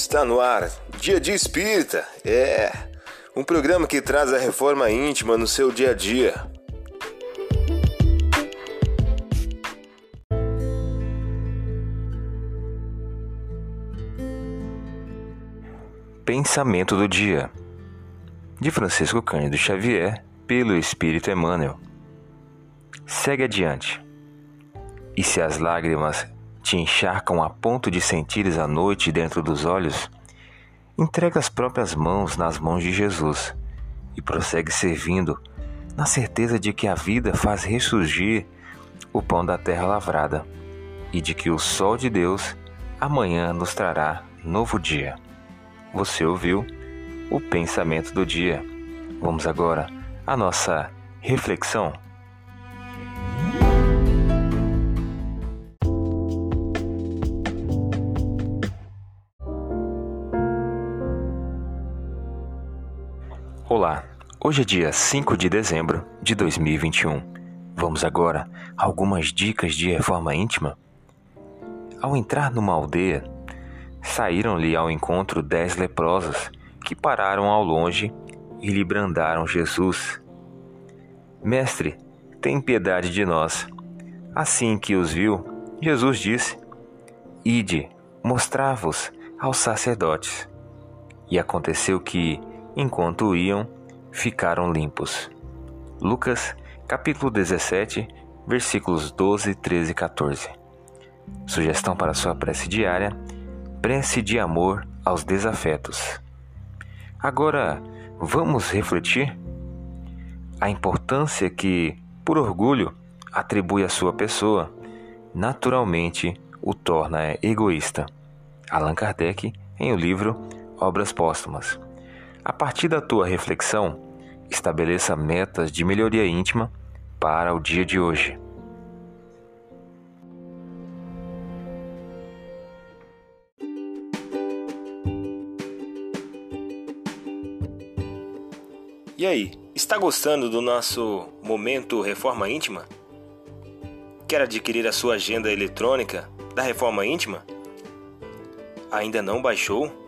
Está no ar, Dia de Espírita. É um programa que traz a reforma íntima no seu dia a dia. Pensamento do dia de Francisco Cândido Xavier pelo Espírito Emmanuel. Segue adiante. E se as lágrimas te encharcam a ponto de sentires a noite dentro dos olhos, entrega as próprias mãos nas mãos de Jesus e prossegue servindo, na certeza de que a vida faz ressurgir o pão da terra lavrada e de que o sol de Deus amanhã nos trará novo dia. Você ouviu o pensamento do dia. Vamos agora à nossa reflexão. Olá, hoje é dia 5 de dezembro de 2021. Vamos agora a algumas dicas de reforma íntima. Ao entrar numa aldeia, saíram-lhe ao encontro dez leprosos que pararam ao longe e lhe brandaram Jesus. Mestre, tem piedade de nós. Assim que os viu, Jesus disse: Ide, mostrai-vos aos sacerdotes. E aconteceu que, enquanto iam, ficaram limpos. Lucas, capítulo 17, versículos 12, 13 e 14. Sugestão para sua prece diária: prece de amor aos desafetos. Agora, vamos refletir a importância que, por orgulho, atribui à sua pessoa, naturalmente o torna egoísta. Allan Kardec, em o livro Obras Póstumas. A partir da tua reflexão, estabeleça metas de melhoria íntima para o dia de hoje. E aí, está gostando do nosso momento Reforma Íntima? Quer adquirir a sua agenda eletrônica da Reforma Íntima? Ainda não baixou?